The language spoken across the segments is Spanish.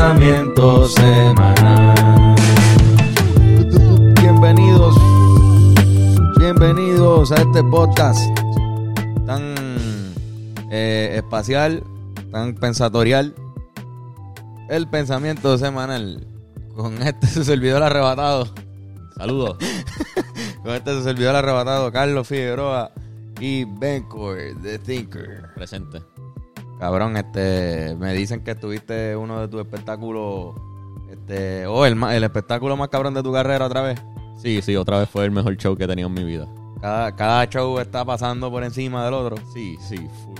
pensamiento semanal. Bienvenidos, bienvenidos a este podcast tan eh, espacial, tan pensatorial. El pensamiento semanal. Con este su servidor arrebatado. Saludos. Con este su servidor arrebatado, Carlos Figueroa y Bencor, The Thinker. Presente. Cabrón, este, me dicen que tuviste uno de tus espectáculos, este, oh, el, ma- el espectáculo más cabrón de tu carrera otra vez. Sí, sí, otra vez fue el mejor show que he tenido en mi vida. Cada, cada show está pasando por encima del otro. Sí, sí, full.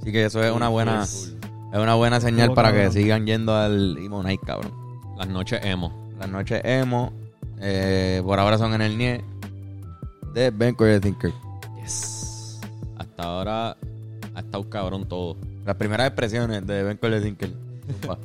Así que eso es una buena, Full. es una buena señal para que sigan yendo al Emo Night, cabrón. Las noches emo. Las noches emo, eh, por ahora son en el NIE de The Thinker. Yes. Hasta ahora ha estado cabrón todo. Las primeras expresiones de Thinker. Upa.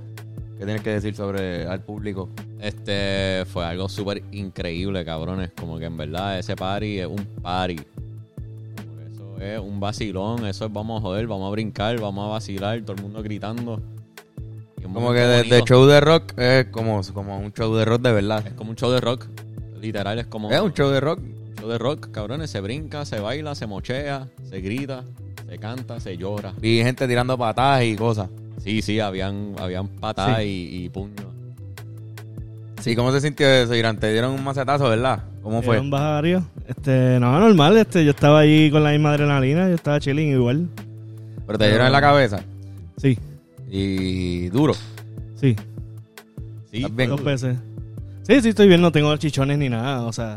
¿Qué tienes que decir sobre al público? Este fue algo súper increíble, cabrones. Como que en verdad ese party es un party. Como que eso es un vacilón. Eso es vamos a joder, vamos a brincar, vamos a vacilar, todo el mundo gritando. Como que de, de show de rock es como, como un show de rock de verdad. Es como un show de rock. Literal, es como Es un show de rock. Show de rock, cabrones. Se brinca, se baila, se mochea, se grita, se canta, se llora. Vi gente tirando patadas y cosas. Sí, sí, habían, habían patadas y, y puños. Sí, ¿cómo se sintió eso, Irán? Te dieron un macetazo, ¿verdad? ¿Cómo fue? ¿Un bajario? Este, no, normal, este, yo estaba allí con la misma adrenalina, yo estaba chilling igual. Pero te dieron en la cabeza. Sí, Y duro. sí, Sí, ¿Estás bien? dos veces. Sí, sí, estoy bien, no tengo chichones ni nada, o sea,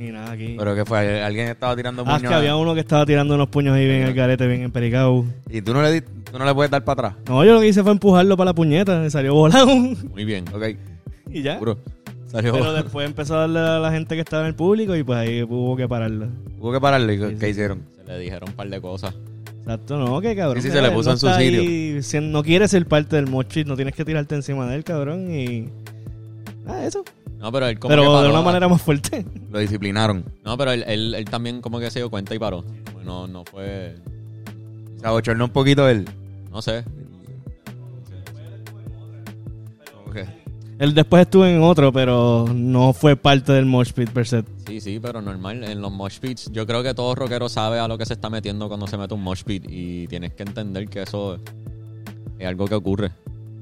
ni nada aquí. Pero que fue, alguien estaba tirando ah, es puños. que había uno que estaba tirando unos puños ahí bien el garete, bien empericado. Y tú no, le tú no le puedes dar para atrás. No, yo lo que hice fue empujarlo para la puñeta, me salió volado muy bien. Ok, y ya. duro. Salió. Pero después empezó a darle a la gente que estaba en el público y pues ahí hubo que pararlo. Hubo que pararle. ¿Qué, Sí, qué sí. hicieron? Se le dijeron un par de cosas. Exacto, no, que cabrón. Sí, sí, se le puso no en su sitio. ahí siendo- no quiere ser parte del mosh pit, no tienes que tirarte encima de él, cabrón, y... Ah, eso. No, pero él como Pero que paró de una manera más fuerte. Lo disciplinaron. No, pero él, él, él también como que se dio cuenta y paró. No, no fue... Se abochornó un poquito él. No sé. Ok. Él después estuvo en otro, pero no fue parte del mosh pit per se. Sí, sí, pero normal. En los mosh pits, yo creo que todo rockero sabe a lo que se está metiendo cuando se mete un mosh pit. Y tienes que entender que eso es algo que ocurre.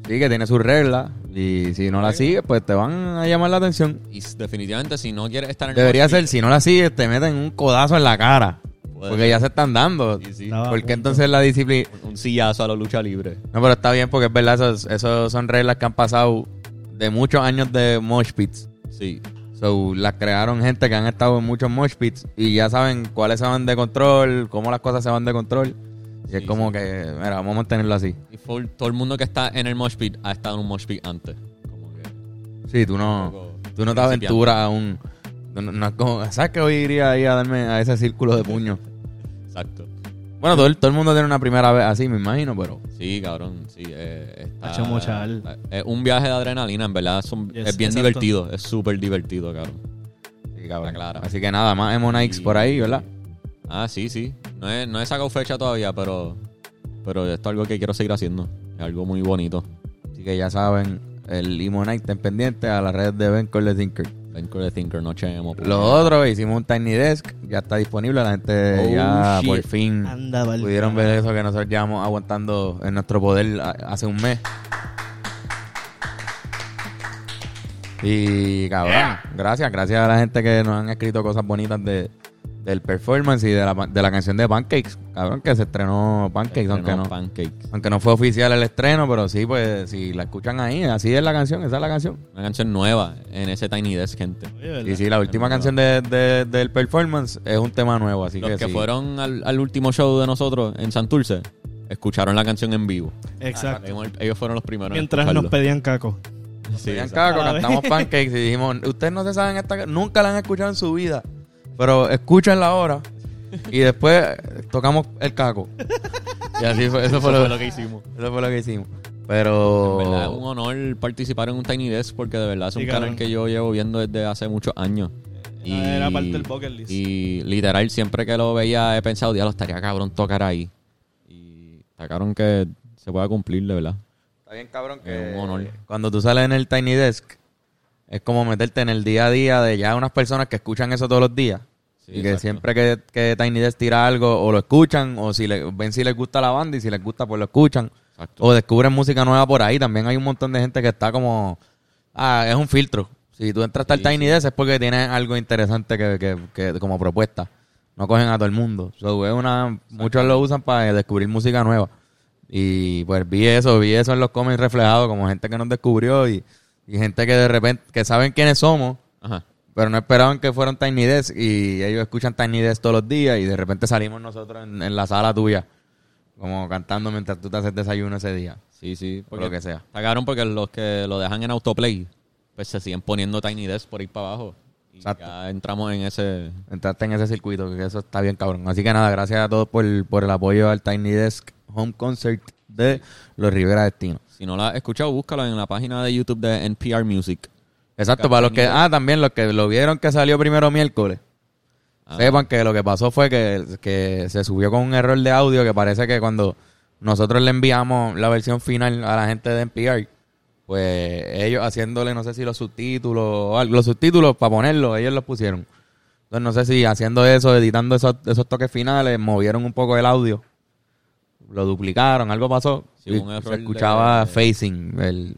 Sí, que tiene sus reglas. Y si no la sigues, pues te van a llamar la atención. Y definitivamente, si no quieres estar en el Debería ser, si no la sigues, te meten un codazo en la cara. puede Porque ser. ya se están dando. Sí, sí. Estaba- ¿Por qué entonces la disciplina? Un sillazo a la lucha libre. No, pero está bien porque es verdad, esos, esos son reglas que han pasado de muchos años de mosh pits. Sí. So, las crearon gente que han estado en muchos mosh pits y ya saben cuáles se van de control, cómo las cosas se van de control. Y es Sí, como sí. que, mira, vamos a mantenerlo así. Y full- todo el mundo que está en el mosh pit ha estado en un mosh pit antes. Como que Sí, tú no, tú no te aventuras a un... no- no es como- ¿Sabes que hoy iría ahí a darme a ese círculo de puños? Exacto. Bueno, todo el, todo el mundo tiene una primera vez así, me imagino, pero... Sí, cabrón. Sí, eh, está, Hacho mochal. Es un viaje de adrenalina, en verdad. Es, un- Yes, es bien exacto. divertido. Es súper divertido, cabrón. Sí, cabrón. Está claro. Así que nada, más Emo Nikes por ahí, ¿verdad? Ah, sí, sí. No he, no he sacado fecha todavía, pero, pero esto es algo que quiero seguir haciendo. Es algo muy bonito. Así que ya saben, el Emo Night estén pendientes a las redes de Ben Cole Thinker. Con el Thinker, noche emo. Lo otro, hicimos un Tiny Desk, ya está disponible, la gente Oh, ya shit. por fin Anda, pudieron ver eso que nosotros llevamos aguantando en nuestro poder hace un mes. Y cabrón, gracias, gracias a la gente que nos han escrito cosas bonitas de, del performance y de la, de la canción de Pancakes. Cabrón, que se estrenó Pancakes, aunque no, Pancakes. aunque no fue oficial el estreno, pero sí, pues si la escuchan ahí, así es la canción, esa es la canción. Una canción nueva en ese Tiny Desk, gente. Y sí, la última canción de, de- del performance es un tema nuevo, así Los que, que sí. fueron al, al último show de nosotros en Santurce escucharon la canción en vivo. Exacto. Ellos- Ellos fueron los primeros en Mientras nos pedían caco. Sí, Pedían caco, cantamos pancakes y dijimos, ustedes no se saben esta ca- nunca la han escuchado en su vida, pero escúchenla ahora y después tocamos el caco. Y así fue, eso, Eso fue, lo, fue lo que hicimos. eso fue lo que hicimos. Pero En verdad es un honor participar en un Tiny Desk porque de verdad es un Sí, canal que yo llevo viendo desde hace muchos años. Ah, era parte del bucket list. Y literal, siempre que lo veía he pensado, diablo, estaría cabrón tocar ahí. Y está cabrón que se pueda cumplir, de verdad. Está bien cabrón Es que un honor. cuando tú sales en el Tiny Desk es como meterte en el día a día de ya unas personas que escuchan eso todos los días. Sí, y que exacto. siempre que, que Tiny Desk tira algo o lo escuchan o si le, ven si les gusta la banda y si les gusta pues lo escuchan. Exacto. O descubren música nueva por ahí. También hay un montón de gente que está como... Ah, es un filtro. Si tú entras al Sí, Tiny sí. Desk es porque tienes algo interesante que, que, que como propuesta. No cogen a todo el mundo. So, es una, muchos lo usan para descubrir música nueva. Y pues vi eso, vi eso en los comments reflejados como gente que nos descubrió y, y gente que de repente, que saben quiénes somos, Ajá. pero no esperaban que fueran Tiny Desk y ellos escuchan Tiny Desk todos los días y de repente salimos nosotros en, en la sala tuya, como cantando mientras tú te haces desayuno ese día. Sí, sí. Por lo que sea. Está cabrón porque los que lo dejan en autoplay, pues se siguen poniendo Tiny Desk por ir para abajo. Y Exacto. ya entramos en ese... Entraste en ese circuito, que eso está bien cabrón. Así que nada, gracias a todos por, por el apoyo al Tiny Desk Home Concert de los Rivera Destino. Si no la has escuchado, búscalo en la página de YouTube de NPR Music. Exacto, para los que, ah, también los que lo vieron que salió primero miércoles. Ah. Sepan que lo que pasó fue que, que se subió con un error de audio que parece que cuando nosotros le enviamos la versión final a la gente de NPR, pues ellos haciéndole, no sé si los subtítulos, o algo, los subtítulos para ponerlos, ellos los pusieron. Entonces no sé si haciendo eso, editando esos, esos toques finales, movieron un poco el audio, lo duplicaron, algo pasó. Sí, y un error se escuchaba de- facing, el,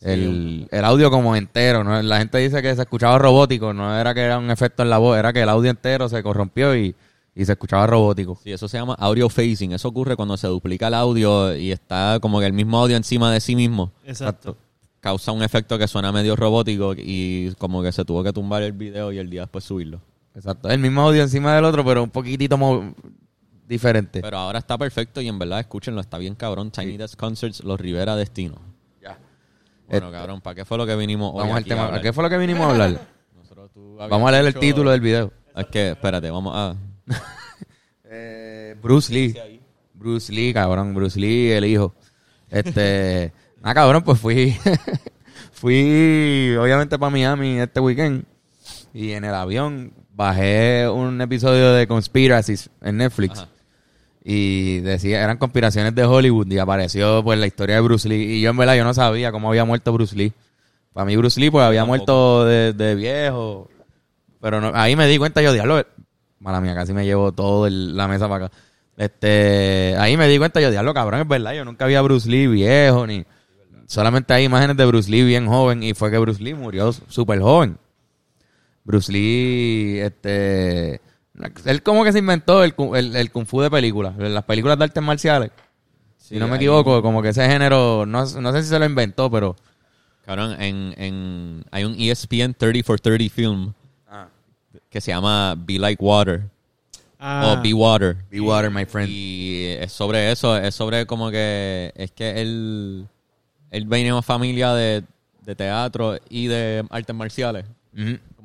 Sí, el, el audio como entero. ¿no? La gente dice que se escuchaba robótico, no era que era un efecto en la voz, era que el audio entero se corrompió y, y se escuchaba robótico. Sí, eso se llama audio phasing. Eso ocurre cuando se duplica el audio y está como que el mismo audio encima de sí mismo. Exacto. Causa un efecto que suena medio robótico y como que se tuvo que tumbar el video y el día después subirlo. Exacto. El mismo audio encima del otro, pero un poquitito diferente. Pero ahora está perfecto y en verdad, escúchenlo, está bien cabrón. Tiny Desk Concerts, Los Rivera Destino. Ya. Bueno, Este- cabrón, ¿para qué fue lo que vinimos hoy Vamos al a tema. ¿A qué fue lo que vinimos a hablar? Nosotros, tú habías Vamos a leer el título del video. Es que, espérate, vamos a... Eh, Bruce Lee. Bruce Lee, cabrón. Bruce Lee, el hijo. Este. ah, cabrón, pues fui. fui, obviamente, para Miami este weekend. Y en el avión bajé un episodio de Conspiracies en Netflix. Ajá. Y decía, eran conspiraciones de Hollywood. Y apareció, pues, la historia de Bruce Lee. Y yo, en verdad, yo no sabía cómo había muerto Bruce Lee. Para mí, Bruce Lee, pues, había muerto de, de viejo. Pero no- ahí me di cuenta yo, diablo, mala mía, casi me llevo todo el- la mesa para acá. Este, ahí me di cuenta yo, diablo, cabrón, es verdad, yo nunca vi a Bruce Lee viejo, ni solamente hay imágenes de Bruce Lee bien joven, y fue que Bruce Lee murió súper joven. Bruce Lee, este, él como que se inventó el, el, el kung fu de películas, las películas de artes marciales. si no me equivoco, como que ese género, no, no sé si se lo inventó, pero... Cabrón, en, en, hay un ESPN 30 for 30 film que se llama Be Like Water Ah, o Be Water. Be water, my friend. Y es sobre eso, es sobre como que es que él, él venía de una familia de, de teatro y de artes marciales.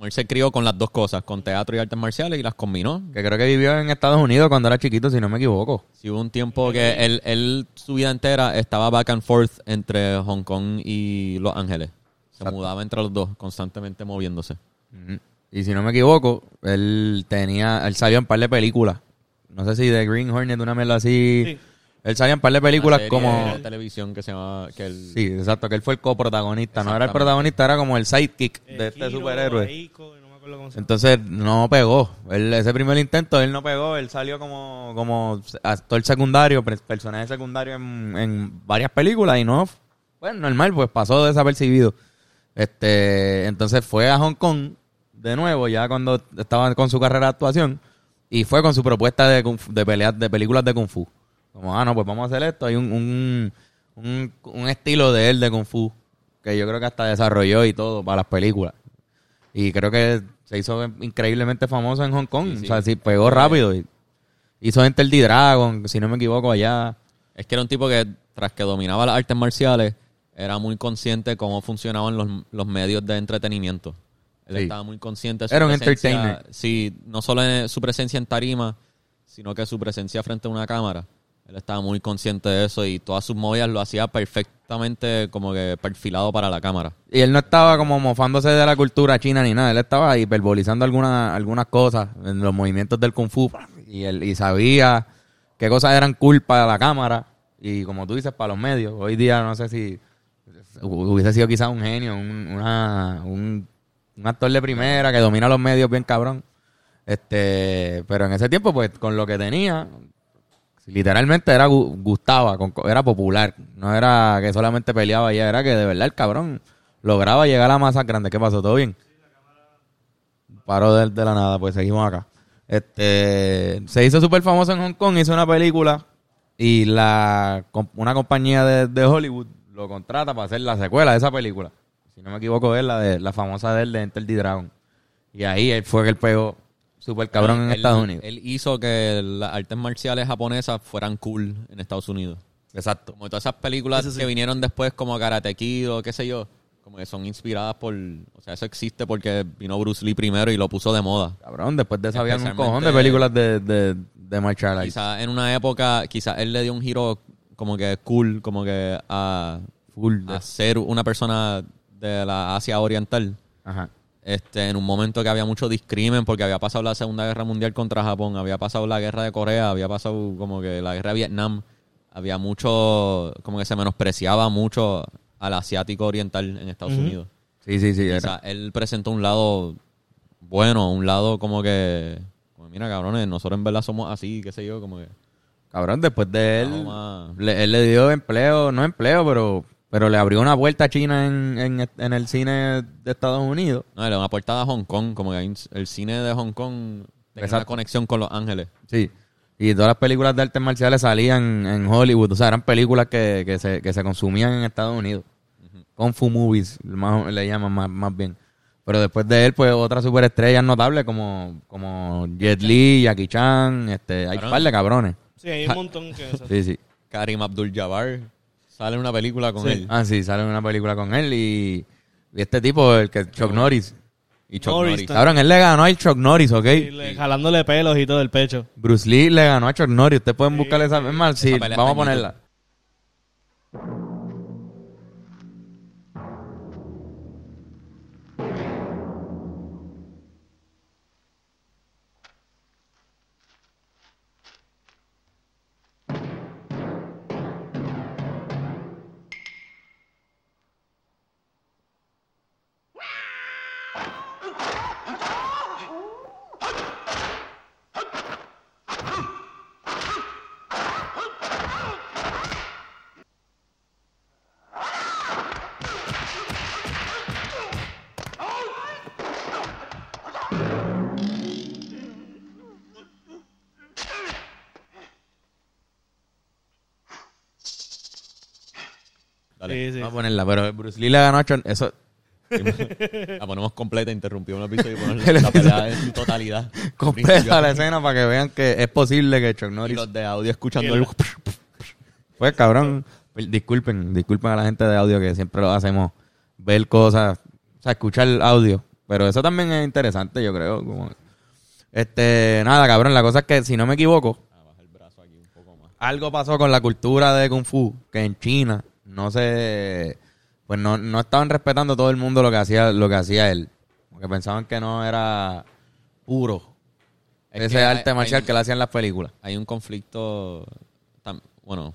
Él se crió con las dos cosas, con teatro y artes marciales y las combinó. Que creo que vivió en Estados Unidos cuando era chiquito, si no me equivoco. Sí, hubo un tiempo que él, él su vida entera estaba back and forth entre Hong Kong y Los Ángeles. Se Exacto. mudaba entre los dos, constantemente moviéndose. Y si no me equivoco, él tenía, él salió en par de películas. No sé si de Green Hornet, una mierda así. Sí. Él salía en par de películas serie como... televisión que se llama que él Sí, exacto, que él fue el coprotagonista. No era el protagonista, era como el sidekick de este Kiro, superhéroe. Aiko, no me acuerdo cómo se llama. Entonces no pegó. Él, ese primer intento, él no pegó. Él salió como, como actor secundario, personaje secundario en, en varias películas y no, bueno, normal, pues pasó desapercibido. Este, entonces fue a Hong Kong de nuevo, ya cuando estaba con su carrera de actuación, y fue con su propuesta de, de peleas, de películas de Kung Fu. Como, ah, no, pues vamos a hacer esto. Hay un, un, un, un estilo de él de Kung Fu que yo creo que hasta desarrolló y todo para las películas. Y creo que se hizo increíblemente famoso en Hong Kong. Sí, sí. O sea, sí, pegó rápido. Y hizo Enter the Dragon, si no me equivoco, allá. Es que era un tipo que, tras que dominaba las artes marciales, era muy consciente de cómo funcionaban los, los medios de entretenimiento. Él Sí. estaba muy consciente de su Era un presencia- entertainer. Sí, no solo en su presencia en tarima, sino que su presencia frente a una cámara. Él estaba muy consciente de eso y todas sus movidas lo hacía perfectamente como que perfilado para la cámara. Y él no estaba como mofándose de la cultura china ni nada. Él estaba hiperbolizando algunas algunas cosas en los movimientos del Kung Fu. Y él y sabía qué cosas eran cool para la cámara y como tú dices, para los medios. Hoy día no sé si hubiese sido quizás un genio, un, una- un, un actor de primera que domina los medios bien cabrón. Este, pero en ese tiempo, pues, con lo que tenía, literalmente era gu- gustaba, era popular. No era que solamente peleaba ya, era que de verdad el cabrón lograba llegar a masas grandes. ¿Qué pasó? ¿Todo bien? Paró de, la nada, pues seguimos acá. Este, se hizo súper famoso en Hong Kong, hizo una película y la una compañía de, de Hollywood lo contrata para hacer la secuela de esa película. Si no me equivoco, es la de la famosa de él de Enter the Dragon. Y ahí él fue que él pegó súper cabrón en Él- Estados Unidos. Él hizo que las artes marciales japonesas fueran cool en Estados Unidos. Exacto. Como todas esas películas que vinieron después, como Karate Kid o qué sé yo, como que son inspiradas por. O sea, eso existe porque vino Bruce Lee primero y lo puso de moda. Cabrón, después de eso habían un cojón de películas de, de, de martial arts. Quizás en una época, quizás él le dio un giro como que cool, como que a, Full. de- a ser una persona de la Asia Oriental. Ajá. Este, en un momento que había mucho discrimen porque había pasado la Segunda Guerra Mundial contra Japón, había pasado la guerra de Corea, había pasado como que la guerra de Vietnam, había mucho, como que se menospreciaba mucho al asiático oriental en Estados Unidos. Sí, sí, sí. O sea, él presentó un lado bueno, un lado como que, como, mira cabrones, nosotros en verdad somos así, qué sé yo, como que... Cabrón, después de él, le, él le dio empleo, no empleo, pero, pero le abrió una vuelta a China en, en, en el cine de Estados Unidos. No, le da una portada a Hong Kong, como que hay un- el cine de Hong Kong tiene una Exacto. conexión con Los Ángeles. Sí. Y todas las películas de artes marciales salían en Hollywood. O sea, eran películas que, que, se, que se consumían en Estados Unidos. Kung Fu movies, más, le llaman más, más bien. Pero después de él, pues otras superestrellas notables como, como Jet Li, Jackie Chan, este, hay un Cabrón. par de cabrones. Sí, hay un montón que... Sí, sí. Karim Abdul-Jabbar sale una película con Sí. él. Ah, sí, sale en una película con él y, y este tipo, el que Chuck Norris. Y Chuck Norris Norris. Cabrón, él le ganó a Chuck Norris, ¿ok? le- jalándole pelos y todo el pecho. Bruce Lee le ganó a Chuck Norris. Ustedes pueden buscarle esa. Es más, sí, vamos a ponerla. Ponerla, pero Bruce Lee le ganó a Chuck Eso, La ponemos completa, interrumpimos un episodio y ponemos la pelea en su totalidad. completa la escena para que vean que es posible que Chuck Y Norris. los de audio escuchando Y el... el- Pues cabrón, disculpen, disculpen a la gente de audio que siempre lo hacemos ver cosas, o sea, escuchar el audio. Pero eso también es interesante, yo creo. como- Este, nada, cabrón, la cosa es que si no me equivoco, Ah, baja el brazo aquí un poco más. algo pasó con la cultura de Kung Fu, que en China no se, pues no, no estaban respetando todo el mundo lo que hacía, lo que hacía él. Porque pensaban que no era puro. Es ese hay- arte marcial hay- que le hacían las películas. Hay un conflicto... tam- Bueno,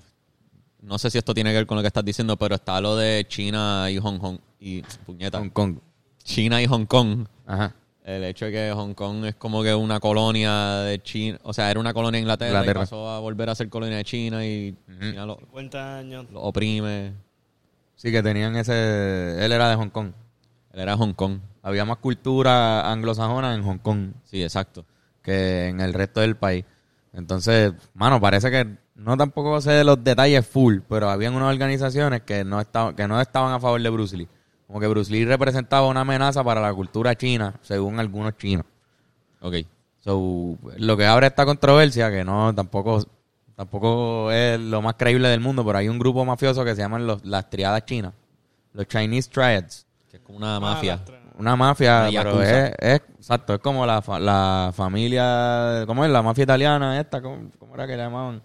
no sé si esto tiene que ver con lo que estás diciendo, pero está lo de China y Hong Kong. Y, puñeta, Hong Kong. China y Hong Kong. Ajá. El hecho de que Hong Kong es como que una colonia de China, o sea, era una colonia de Inglaterra, Inglaterra. y pasó a volver a ser colonia de China y China lo, 50 años. lo oprime. Sí, que tenían ese... Él era de Hong Kong. Él era Hong Kong. Había más cultura anglosajona en Hong Kong Sí, exacto. que en el resto del país. Entonces, mano, parece que no tampoco sé de los detalles full, pero habían unas organizaciones que no estaban que no estaban a favor de Bruce Lee. Como que Bruce Lee representaba una amenaza para la cultura china, según algunos chinos. Ok. So, lo que abre esta controversia, que no tampoco tampoco es lo más creíble del mundo, pero hay un grupo mafioso que se llaman los, las triadas chinas, los Chinese Triads. Que es como una mafia. Ah, Una mafia, Una pero es, es, exacto, es como la, fa- la familia, ¿cómo es? La mafia italiana esta, ¿cómo, cómo era que le llamaban?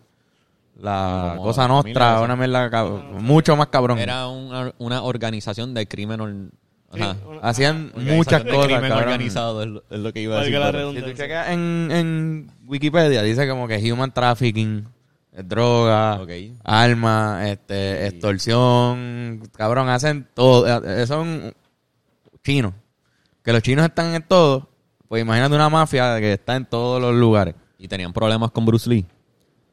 La Como cosa nostra, esa. una mierda, cab- mucho más cabrón. Era una, una organización de crimen. or- Ajá. Sí, una- Hacían muchas de cosas, crimen cabrón. organizado es lo, es lo que iba a decir. Si tú redundancia. checas en, en Wikipedia, dice como que human trafficking, droga, Ok. armas, este, extorsión, cabrón, hacen todo. Eh, Son chinos. Que los chinos están en todo. Pues imagínate una mafia que está en todos los lugares. Y tenían problemas con Bruce Lee.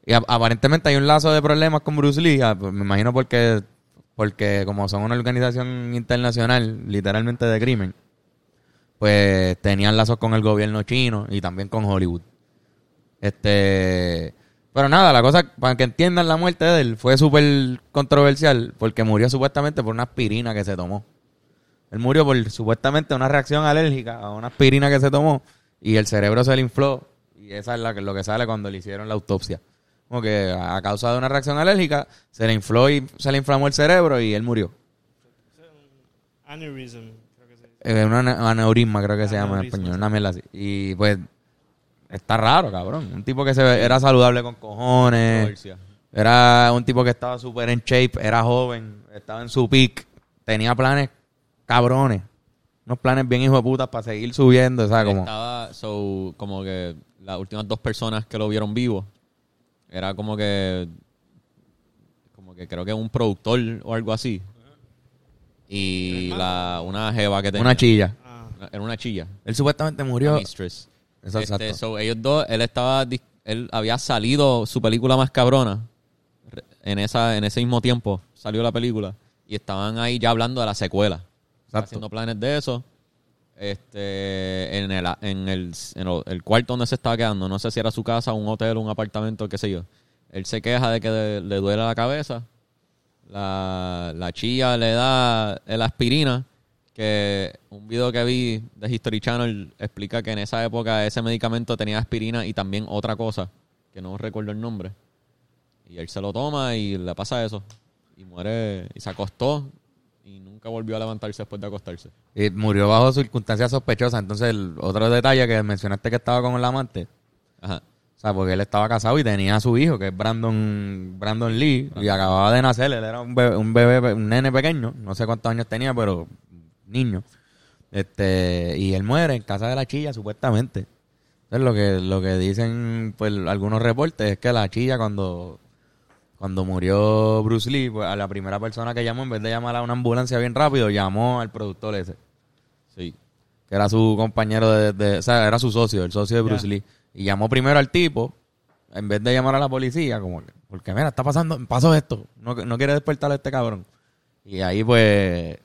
Y aparentemente hay un lazo de problemas con Bruce Lee. ah, pues me imagino porque, porque como son una organización internacional, literalmente de crimen, pues tenían lazos con el gobierno chino y también con Hollywood. Este, pero nada, la cosa, para que entiendan la muerte de él, fue súper controversial porque murió supuestamente por una aspirina que se tomó. Él murió por supuestamente una reacción alérgica a una aspirina que se tomó y el cerebro se le infló. Y esa es la, lo que sale cuando le hicieron la autopsia. Como que a causa de una reacción alérgica se le infló y se le inflamó el cerebro y él murió. Aneurysm, creo que se dice. Eh, un aneurisma creo que se llama en español, sí. una mierda así. Y pues está raro, cabrón. Un tipo que se ve- era saludable con cojones. Controversia. Era un tipo que estaba súper en shape, era joven, estaba en su peak, tenía planes cabrones. Unos planes bien hijo de puta para seguir subiendo, ¿sabes? Como, Estaba, so, como que las últimas dos personas que lo vieron vivo, era como que, como que creo que un productor o algo así. Y la, una jeva que tenía. una chilla. Ah, Era una chilla. Él supuestamente murió. mistress. Este, exacto. so, ellos dos, él estaba, él había salido su película más cabrona en esa, en ese mismo tiempo salió la película y estaban ahí ya hablando de la secuela, Exacto. haciendo planes de eso. Este, en el, en el, en el- cuarto donde se estaba quedando, no sé si era su casa, un hotel, un apartamento, qué sé yo. Él se queja de que le, le duele la cabeza. La, la chilla le da el aspirina, que un video que vi de History Channel explica que en esa época ese medicamento tenía aspirina y también otra cosa, que no recuerdo el nombre. Y él se lo toma y le pasa eso. Y muere, y se acostó y nunca volvió a levantarse después de acostarse. Y murió bajo circunstancias sospechosas. Entonces, el otro detalle que mencionaste que estaba con el amante. Ajá. O sea, porque él estaba casado y tenía a su hijo, que es Brandon, Brandon Lee, y acababa de nacer. Él era un bebé, un bebé, un nene pequeño, no sé cuántos años tenía, pero niño. Este, y él muere en casa de la chilla, supuestamente. Entonces, lo que, lo que dicen, pues, algunos reportes es que la chilla cuando, cuando murió Bruce Lee, pues, a la primera persona que llamó, en vez de llamar a una ambulancia bien rápido, llamó al productor ese Sí. que era su compañero de, de- o sea, era su socio, el socio de Bruce. Lee. Y llamó primero al tipo, en vez de llamar a la policía, como que, porque mira, está pasando, pasó esto, no, no quiere despertar a este cabrón. Y ahí pues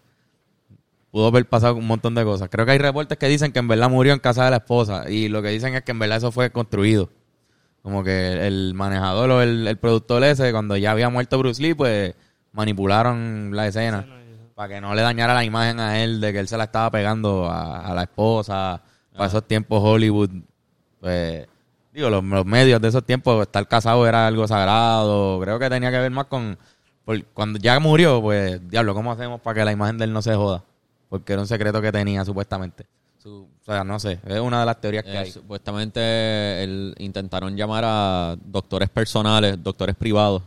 pudo haber pasado un montón de cosas. Creo que hay reportes que dicen que en verdad murió en casa de la esposa y lo que dicen es que en verdad eso fue construido. Como que el manejador o el, el productor ese, cuando ya había muerto Bruce Lee, pues manipularon la escena para que no le dañara la imagen a él de que él se la estaba pegando a, a la esposa. Para esos tiempos Hollywood, pues, digo, los, los medios de esos tiempos, estar casado era algo sagrado. Creo que tenía que ver más con... por- cuando ya murió, pues, diablo, ¿cómo hacemos para que la imagen de él no se joda? Porque era un secreto que tenía, supuestamente. O sea, no sé, es una de las teorías que Eh, hay. supuestamente él- intentaron llamar a doctores personales, doctores privados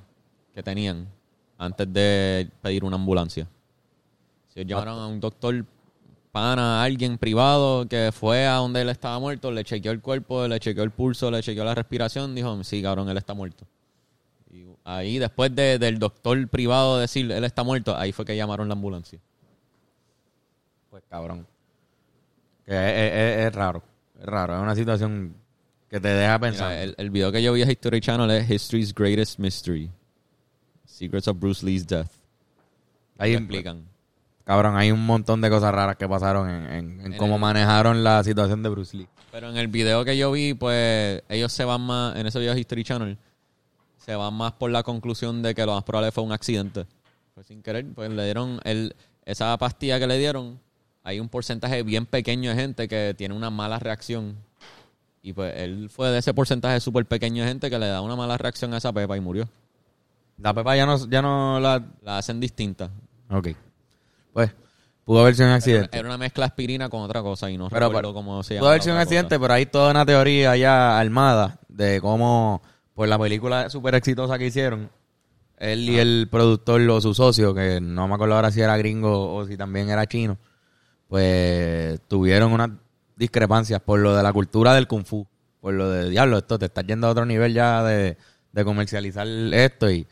que tenían antes de pedir una ambulancia. Si llamaron a un doctor pana, a alguien privado que fue a donde él estaba muerto, le chequeó el cuerpo, le chequeó el pulso, le chequeó la respiración, dijo, sí, cabrón, él está muerto. Y ahí, después de- del doctor privado decir, él está muerto, ahí fue que llamaron la ambulancia. Pues cabrón. Es, es- es- es raro. Es raro. Es una situación que te deja pensando. Mira, el, el video que yo vi a History Channel es History's Greatest Mystery. Secrets of Bruce Lee's Death. Ahí explican. Cabrón, hay un montón de cosas raras que pasaron en, en- en En cómo el- manejaron la situación de Bruce Lee. Pero en el video que yo vi, pues ellos se van más, en ese video de History Channel, se van más por la conclusión de que lo más probable fue un accidente. Fue sin querer, pues le dieron el, esa pastilla que le dieron. Hay un porcentaje bien pequeño de gente que tiene una mala reacción. Y pues él fue de ese porcentaje súper pequeño de gente que le da una mala reacción a esa pepa y murió. La Pepa ya no, ya no la... La hacen distinta. Ok. Pues, pudo haber sido un accidente. Era una mezcla aspirina con otra cosa y no Pero, recuerdo pero, cómo se llama. Pudo haber sido un accidente, cosa. pero hay toda una teoría ya armada de cómo, pues la película súper exitosa que hicieron, él y el productor o su socio, que no me acuerdo ahora si era gringo o si también era chino, pues tuvieron unas discrepancias por lo de la cultura del kung fu, por lo de diablo, esto te estás yendo a otro nivel ya de, de comercializar esto y,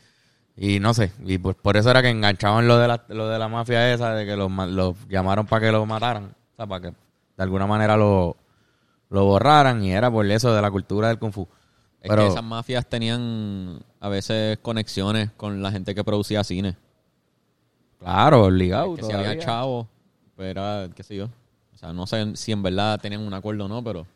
y no sé. Y pues por eso era que enganchaban lo de la, lo de la mafia esa, de que los, los llamaron para que lo mataran. O sea, para que de alguna manera lo, lo borraran y era por eso de la cultura del Kung Fu. Es Pero, que esas mafias tenían a veces conexiones con la gente que producía cine. claro, obligado. que si había chavos, pues era, qué sé yo. O sea, no sé si en verdad tenían un acuerdo o no, pero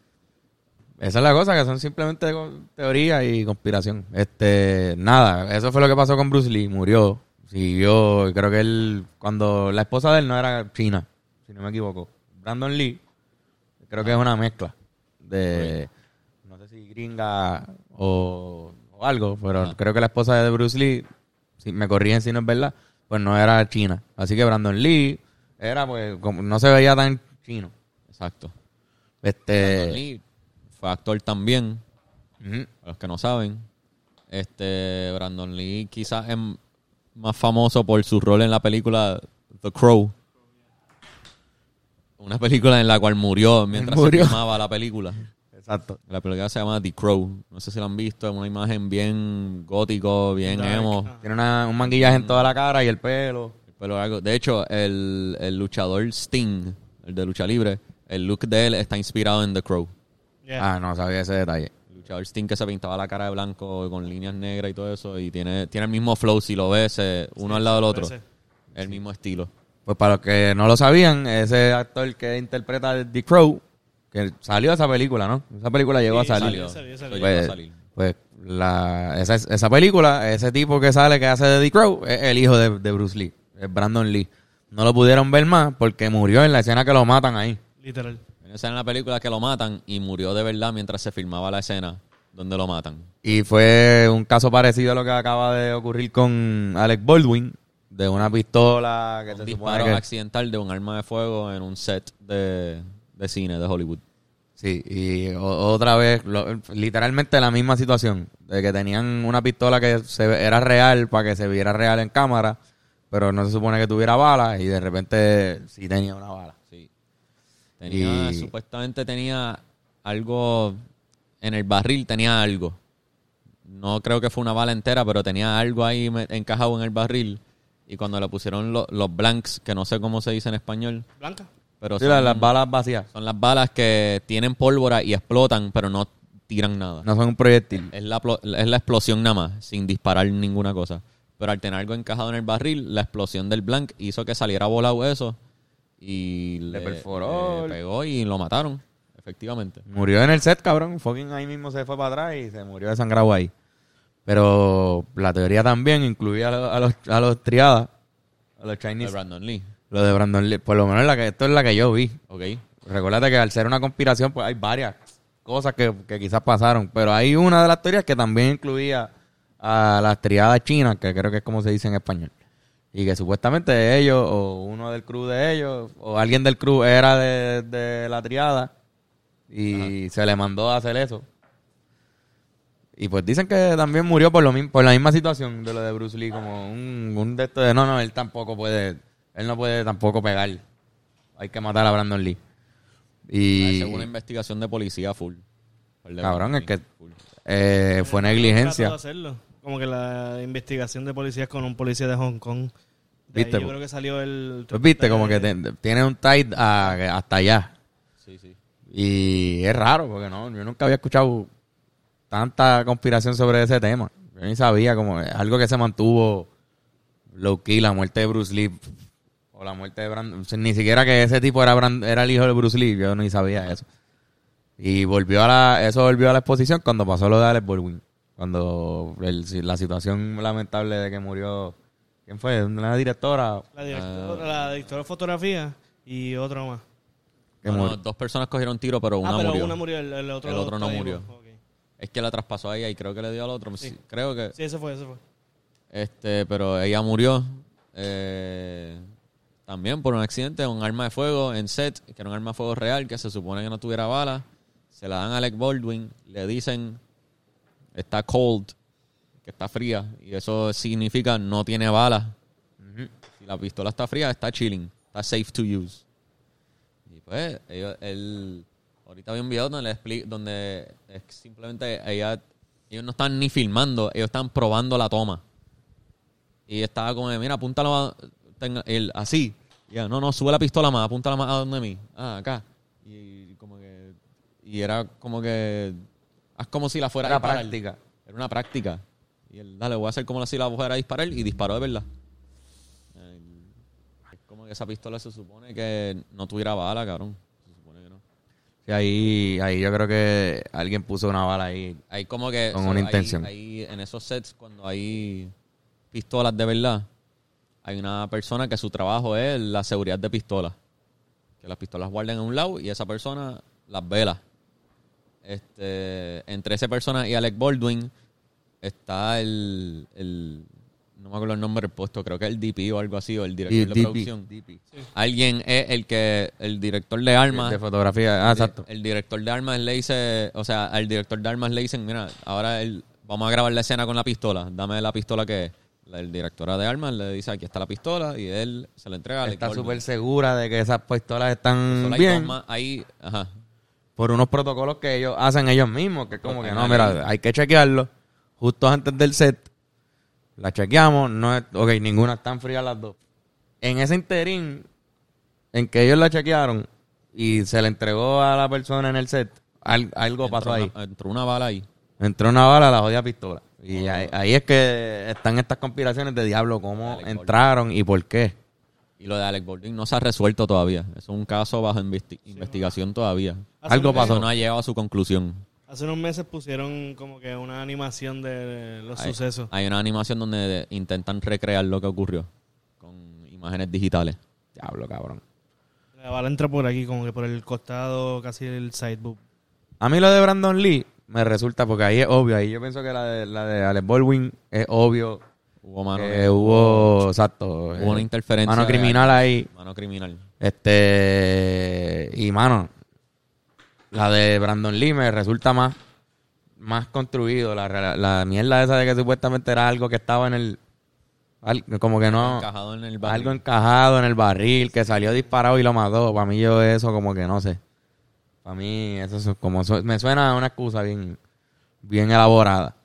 Esa es la cosa, que son simplemente teoría y conspiración. Este, nada, eso fue lo que pasó con Bruce Lee, murió, siguió, creo que él, cuando la esposa de él no era china, si no me equivoco. Brandon Lee, creo que es una mezcla de, no sé si gringa o, o algo, pero Ajá. creo que la esposa de Bruce Lee, si me corrigen si no es verdad, pues no era china. Así que Brandon Lee era, pues, como no se veía tan chino. exacto. Este, Brandon Lee fue actor también, ujú. para los que no saben. Este Brandon Lee quizás es más famoso por su rol en la película The Crow. Una película en la cual murió mientras Murió. se filmaba la película. Exacto. La película se llama The Crow. No sé si la han visto. Es una imagen bien gótico, bien emo. Tiene una- un manguillaje en toda la cara y el pelo. El pelo largo. De hecho, el, el luchador Sting, el de lucha libre, el look de él está inspirado en The Crow. Yeah. Ah, no sabía ese detalle. El luchador Sting que se pintaba la cara de blanco con líneas negras y todo eso. Y tiene, tiene el mismo flow. Si lo ves, eh, uno al lado del otro. parece. El mismo estilo. Pues para los que no lo sabían, ese actor que interpreta a The Crow, que salió de esa película, ¿no? Esa película llegó Sí, a salir. salió, salió, salió. Llegó a Pues, salir. pues la, esa, esa película, ese tipo que sale que hace de The Crow, es el hijo de, de Bruce Lee, Brandon Lee. No lo pudieron ver más porque murió en la escena que lo matan ahí. Literal. Esa en la película que lo matan y murió de verdad mientras se filmaba la escena donde lo matan. Y fue un caso parecido a lo que acaba de ocurrir con Alec Baldwin, de una pistola que Un se disparo supone que... accidental de un arma de fuego en un set de, de cine de Hollywood. Sí, y o- otra vez, lo- literalmente la misma situación, de que tenían una pistola que se, ve- era real para que se viera real en cámara, pero no se supone que tuviera balas y de repente sí tenía una bala. Sí. Tenía, Y- Supuestamente tenía algo en el barril, tenía algo. No creo que fue una bala entera, pero tenía algo ahí encajado en el barril. Y cuando le pusieron lo- los blanks, que no sé cómo se dice en español, Blanca. pero Sí, son, las, las balas vacías, son las balas que tienen pólvora y explotan, pero no tiran nada. no son un proyectil. Es la, es la explosión nada más, sin disparar ninguna cosa. Pero al tener algo encajado en el barril, la explosión del blank hizo que saliera volado eso. Y le, perforó. le pegó y lo mataron, efectivamente. Murió en el set, cabrón. Fucking ahí mismo se fue para atrás y se murió desangrado ahí. Pero la teoría también incluía a, lo- a los, a los triadas, a los De Chinese. Brandon Lee. Lo de Brandon Lee. Por lo menos la que, esto es la que yo vi. Ok. Recuérdate que al ser una conspiración, pues hay varias cosas que, que quizás pasaron. Pero hay una de las teorías que también incluía a las triadas chinas, que creo que es como se dice en español. Y que supuestamente ellos, o uno del crew de ellos, o alguien del crew era de, de la triada y se le mandó a hacer eso. Y pues dicen que también murió por lo mismo, por la misma situación de lo de Bruce Lee, como un, un de estos de no, no, él tampoco puede, él no puede tampoco pegar. Hay que matar a Brandon Lee. Y Según una investigación de policía full. Cabrón, es que eh, fue de negligencia. hacerlo. Como que la investigación de policías con un policía de Hong Kong. De ahí Viste, yo po. creo que salió el... Pues viste, como que te- tiene un tight a- hasta allá. Sí, sí. Y es raro, porque no, yo nunca había escuchado tanta conspiración sobre ese tema. Yo ni sabía, como es algo que se mantuvo low key, la muerte de Bruce Lee. O la muerte de Brandon. o sea, ni siquiera que ese tipo era, Brand- era el hijo de Bruce Lee, yo ni sabía eso. Y volvió a la, eso volvió a la exposición cuando pasó lo de Alex Baldwin. Cuando el- la situación lamentable de que murió. ¿Quién fue? Una directora La directora, la directora de fotografía y otro más. que No, no, murió. dos personas cogieron tiro, pero una ah, pero murió. una murió, el, el otro, El otro no murió. Ok. Es que la traspasó a ella y creo que le dio al otro. Sí, Creo que. Sí, ese fue, ese fue. Este, pero ella murió eh, también por un accidente, un arma de fuego en set, que era un arma de fuego real, que se supone que no tuviera balas. Se la dan a Alec Baldwin, le dicen está cold, que está fría, y eso significa no tiene balas. Si la pistola está fría, está chilling, está safe to use. Y pues, ellos- él, ahorita había un video donde, le donde es simplemente ella ellos no estaban ni filmando, ellos estaban probando la toma. Y estaba como, de, mira, apúntalo a- tenga- él, así. Ya, no, no, sube la pistola más, apúntala más a donde mí. Ah, acá. Y como que, y era como que, haz como si la fuera a Era disparar. práctica. Era una práctica. Y él, dale, voy a hacer como si la fuera a disparar y disparó de verdad. Es como que esa pistola se supone que no tuviera bala, cabrón. Se supone que no. Sí, ahí, ahí yo creo que alguien puso una bala ahí. Hay como que... Con una hay- intención. hay- en esos sets, cuando hay pistolas de verdad, hay una persona que su trabajo es la seguridad de pistolas. Que las pistolas guarden a un lado y esa persona las vela. Este, entre esa persona y Alec Baldwin está el, el- no me acuerdo el nombre del puesto, creo que es el DP o algo así, o el director de producción. DP. Alguien es el que, el director de armas. De fotografía. Ah, exacto. El director de armas le dice, o sea, al director de armas le dicen, mira, ahora él, vamos a grabar la escena con la pistola, dame la pistola que es. La el directora de armas le dice, aquí está la pistola, y él se la entrega Está súper segura de que esas pistolas están Solo hay bien. dos más ahí, ajá. Por unos protocolos que ellos hacen ellos mismos, que es como que no, mira, hay que chequearlo justo antes del set. La chequeamos, no es, ok, ninguna están frías las dos. En ese interín, en que ellos la chequearon y se le entregó a la persona en el set, al- algo pasó ahí. entró una bala ahí. Entró una bala a la jodida pistola. Y ahí, ahí es que están estas conspiraciones de diablo, cómo entraron y por qué. Y lo de Alec Baldwin no se ha resuelto todavía. Es un caso bajo investi- investigación todavía. Hace Algo pasó. No ha llegado a su conclusión. Hace unos meses pusieron como que una animación de los Hay, sucesos. hay una animación donde intentan recrear lo que ocurrió con imágenes digitales. Diablo, cabrón. La bala entra por aquí, como que por el costado, casi el sideboob. A mí lo de Brandon Lee me resulta, porque ahí es obvio, ahí yo pienso que la de, la de Alex Baldwin es obvio Hubo mano, que hubo, exacto, hubo una eh, interferencia. mano de criminal ahí. Mano criminal. Este, y mano, la de Brandon Lee me resulta más, más construido. La, la, la mierda esa de que supuestamente era algo que estaba en el, como que no, Encajado en el barril. algo encajado en el barril, que salió disparado y lo mató. Para mí yo eso como que no sé. Para mí eso es como me suena a una excusa bien, bien elaborada.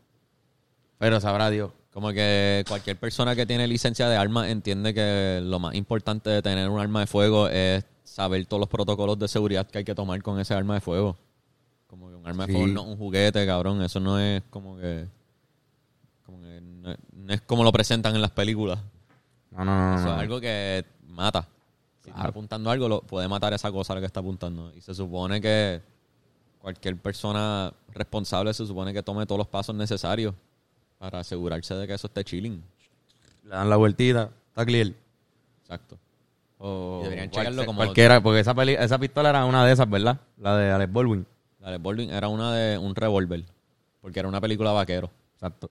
Pero sabrá Dios. Como que cualquier persona que tiene licencia de arma entiende que lo más importante de tener un arma de fuego es saber todos los protocolos de seguridad que hay que tomar con ese arma de fuego. Como que un arma de fuego no es un juguete, cabrón. Eso no es como que... Como que no, no es como lo presentan en las películas. No, no, no. Eso no. es algo que mata. Si está apuntando algo, lo, puede matar esa cosa a la que está apuntando. Y se supone que cualquier persona responsable se supone que tome todos los pasos necesarios para asegurarse de que eso esté chilling. Le dan la vueltita, está clear. Exacto. O Y deberían cual- checarlo como... Cualquiera, porque esa, peli- esa pistola era una de esas, ¿verdad? La de Alex Baldwin. La de Baldwin era una de un revólver. Porque era una película vaquero. Exacto.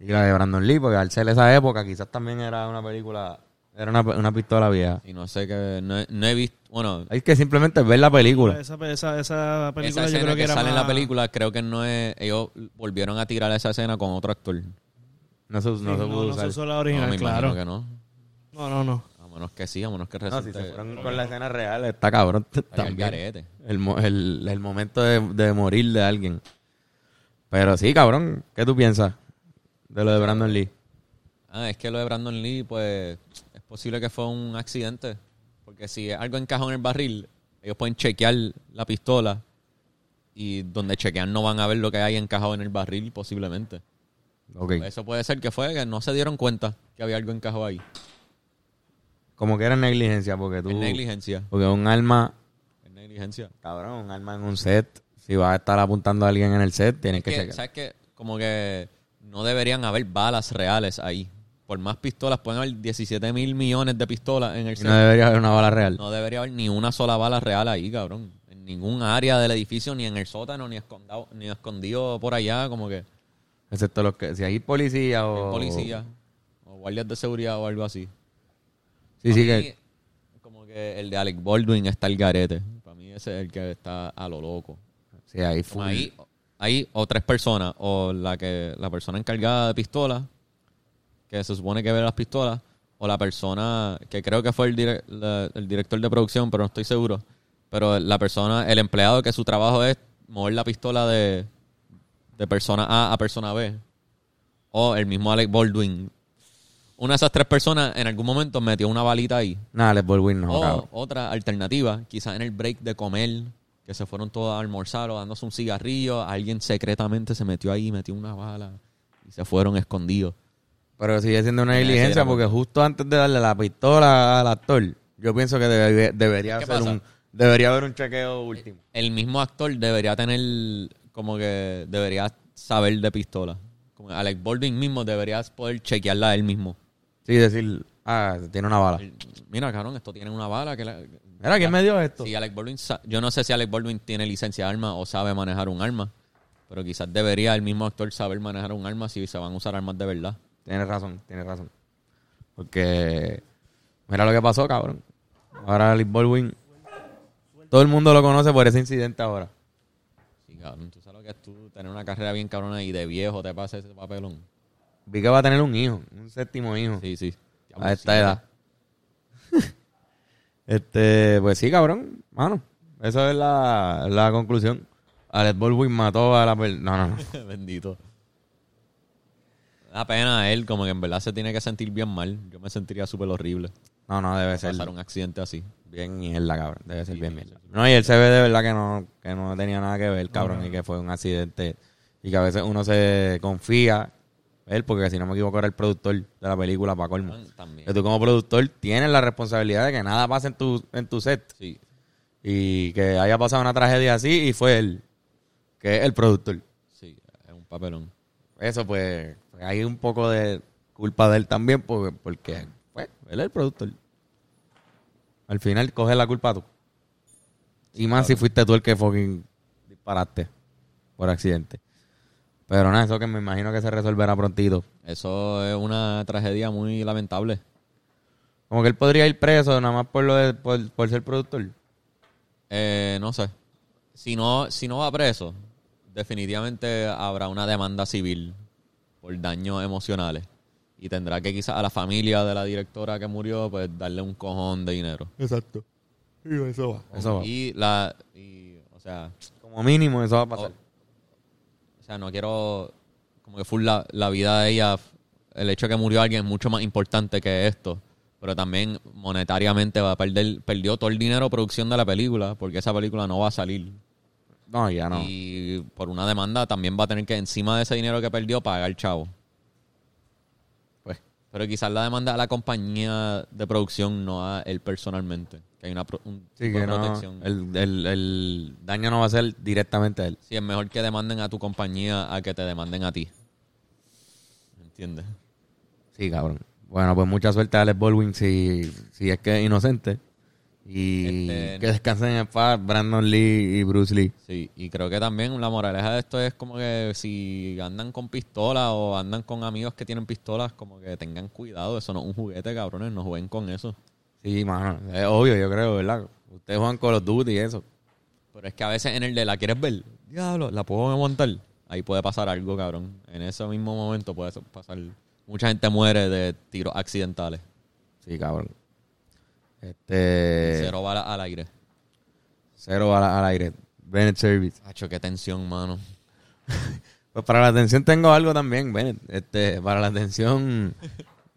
Y la de Brandon Lee, porque al ser esa época, quizás también era una película, era una, una pistola vieja. Y no sé qué... No, he- no he visto... Bueno, Hay que simplemente ver la película. Esa, esa, esa película esa yo escena creo que, que, era sale en la más- película creo que no es... Ellos volvieron a tirar esa escena con otro actor. No se, no Sí, se no, pudo no se usar. usó la No, original, me imagino claro. que no. No, no, no. A menos que sí, a menos que No, si resulte... se fueron con la escena real, está cabrón Ahí al también. garete. El, mo- el, el momento de, de morir de alguien. Pero sí, cabrón, ¿qué tú piensas de lo de Brandon Lee? Ah, es que lo de Brandon Lee, pues, es posible que fue un accidente. Porque si algo encajado en el barril, ellos pueden chequear la pistola y donde chequean no van a ver lo que hay encajado en el barril, posiblemente. Ok. Eso puede ser que fue que no se dieron cuenta que había algo encajado ahí. Como que era negligencia, porque tú... Es negligencia. Porque un arma, Es negligencia. cabrón, un arma en un set, si vas a estar apuntando a alguien en el set, tienes Es que, que, checar. ¿Sabes qué? Como que no deberían haber balas reales ahí. Por más pistolas, pueden haber 17 mil millones de pistolas en el set. no debería haber una bala real. No debería haber ni una sola bala real ahí, cabrón. En ningún área del edificio, ni en el sótano, ni escondido, ni escondido por allá, como que Excepto los que... Si hay policía o... policía o guardias de seguridad o algo así. Sí, sí Para que... mí, Como que el de Alec Baldwin está el garete. Para mí ese es el que está a lo loco. Sí, ahí full. ahí hay o tres personas, o la que la persona encargada de pistolas, que se supone que ve las pistolas, o la persona que creo que fue el, dire- la- el director de producción, pero no estoy seguro. Pero la persona, el empleado que su trabajo es mover la pistola de, de persona A a persona B, o el mismo Alec Baldwin, una de esas tres personas en algún momento metió una balita ahí. Nada, Les Baldwin no, o cabrón. otra alternativa, quizás en el break de comer, que se fueron todos a almorzar o dándose un cigarrillo, alguien secretamente se metió ahí, metió una bala y se fueron escondidos. Pero sigue siendo una que diligencia porque justo antes de darle la pistola al actor, yo pienso que debe- debería ¿Qué ser pasa? un debería haber un chequeo último. El mismo actor debería tener, como que debería saber de pistola. Como Alec Baldwin mismo debería poder chequearla a él mismo. Sí, decir, ah, tiene una bala. El- Mira, cabrón, esto tiene una bala que la- Mira, ¿quién me dio esto? Sí, Alec Baldwin, sa- yo no sé si Alec Baldwin tiene licencia de arma o sabe manejar un arma, pero quizás debería el mismo actor saber manejar un arma si se van a usar armas de verdad. Tienes razón, tienes razón. Porque mira lo que pasó, cabrón. Ahora Alec Baldwin todo el mundo lo conoce por ese incidente ahora. Sí, cabrón, tú sabes lo que es tú tener una carrera bien cabrona y de viejo te pasa ese papelón. Vi que va a tener un hijo, un séptimo hijo. Sí, sí. a esta edad. este, pues sí, cabrón, mano. Esa es la, la conclusión. Alex Baldwin mató a la per- No, no, no. Bendito. Da pena a él, como que en verdad se tiene que sentir bien mal. Yo me sentiría súper horrible No, no, debe ser pasar un accidente así. bien mierda, cabrón. Debe ser Sí, bien mierda. No, y él se ve de verdad que no, que no tenía nada que ver, cabrón, y que fue un accidente. Y que a veces uno se confía, él, porque si no me equivoco era el productor de la película, para colmo. También. Que tú como productor tienes la responsabilidad de que nada pase en tu, en tu set. Sí. Y que haya pasado una tragedia así y fue él, que es el productor. Sí, es un papelón. Eso pues hay un poco de culpa de él también porque, porque pues, él es el productor. Al final coge la culpa tú. Y más si fuiste tú el que fucking disparaste por accidente. Pero nada, eso que me imagino que se resolverá prontito. Eso es una tragedia muy lamentable. Como que él podría ir preso nada más por lo de, por, por ser productor. Eh, no sé. Si no, si no va preso, definitivamente habrá una demanda civil por daños emocionales. Y tendrá que quizás a la familia de la directora que murió, pues darle un cojón de dinero. Exacto. eso va. Eso va. Y la, y, o sea, Como mínimo eso va a pasar. o sea, no quiero como que full la, la vida de ella, el hecho de que murió alguien es mucho más importante que esto. Pero también monetariamente va a perder, perdió todo el dinero de producción de la película, porque esa película no va a salir. No, ya no. Y por una demanda también va a tener que, encima de ese dinero que perdió, pagar el chavo. Pues, pero quizás la demanda a la compañía de producción, no a él personalmente. Que hay una pro- un Sí, que no, protección. el, el, el daño no va a ser directamente a él. Sí, es mejor que demanden a tu compañía a que te demanden a ti. ¿Entiendes? Sí, cabrón. Bueno, pues mucha suerte a Alex Baldwin si, si es que es inocente. Y Este, que descansen en paz Brandon Lee y Bruce Lee. Sí, y creo que también la moraleja de esto es como que si andan con pistolas o andan con amigos que tienen pistolas, como que tengan cuidado. Eso no es un juguete, cabrones. No jueguen con eso. Sí, mano. Es obvio, yo creo, ¿verdad? Ustedes juegan Call of Duty y eso. Pero es que a veces en el de la quieres ver, diablo, la puedo aguantar. Ahí puede pasar algo, cabrón. En ese mismo momento puede pasar. Mucha gente muere de tiros accidentales. Sí, cabrón. Este. Al aire. Cero balas al aire. Bennett Service. Hacho, qué tensión, mano. Pues para la atención tengo algo también, Bennett. Este, para la atención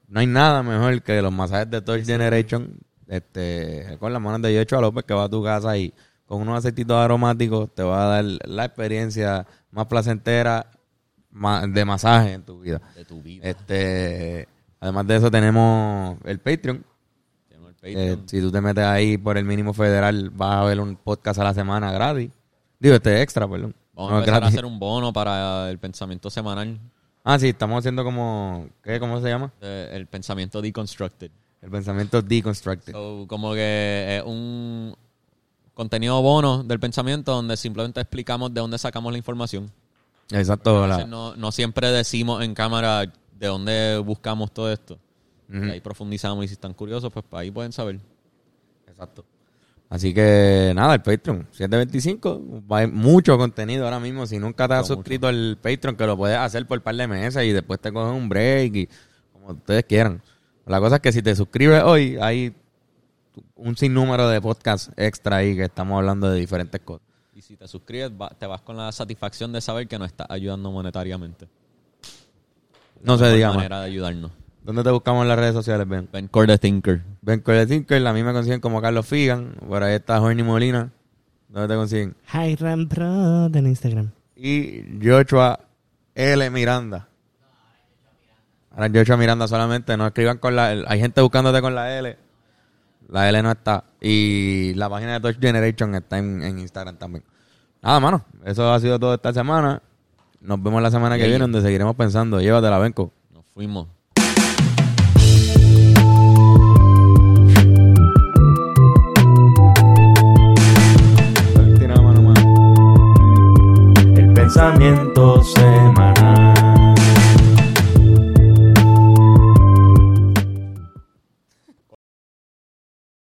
no hay nada mejor que los masajes de Third Generation. Este, con las manos de Yocho López que va a tu casa y con unos aceititos aromáticos te va a dar la experiencia más placentera de masaje en tu vida. De tu vida. Este, además de eso tenemos el Patreon. Eh, si tú te metes ahí por el mínimo federal vas a ver un podcast a la semana gratis. Digo, este extra, perdón. Vamos No, a empezar a hacer un bono para el pensamiento semanal. Ah, sí, estamos haciendo como... ¿Qué? ¿Cómo se llama? eh, el pensamiento deconstructed. El pensamiento deconstructed. So, como que es un contenido bono del pensamiento donde simplemente explicamos de dónde sacamos la información. Exacto. La- no siempre decimos en cámara de dónde buscamos todo esto. Y ahí profundizamos y si están curiosos, pues ahí pueden saber. Exacto. Así que nada, el Patreon, 725. Hay mucho contenido ahora mismo. Si nunca te has suscrito al Patreon, que lo puedes hacer por un par de meses y después te coges un break y como ustedes quieran. La cosa es que si te suscribes hoy, hay un sinnúmero de podcasts extra ahí que estamos hablando de diferentes cosas. Y si te suscribes, te vas con la satisfacción de saber que nos estás ayudando monetariamente. No se diga más. manera de ayudarnos. ¿Dónde te buscamos en las redes sociales, Ben? Ben Core the Thinker. Ben Corey Tinker, a mí me consiguen como Carlos Figan. Por ahí está Jorni Molina. ¿Dónde te consiguen? Hiram Pro en Instagram. Y Joshua L. Miranda. Ahora Joshua Miranda solamente, no escriban con la L. Hay gente buscándote con la L. La L no está. Y la página de Touch Generation está en, en Instagram también. Nada, mano. Eso ha sido todo esta semana. Nos vemos la semana que viene donde seguiremos pensando. Llévatela, Benco. Nos fuimos. pensamientos se marchan.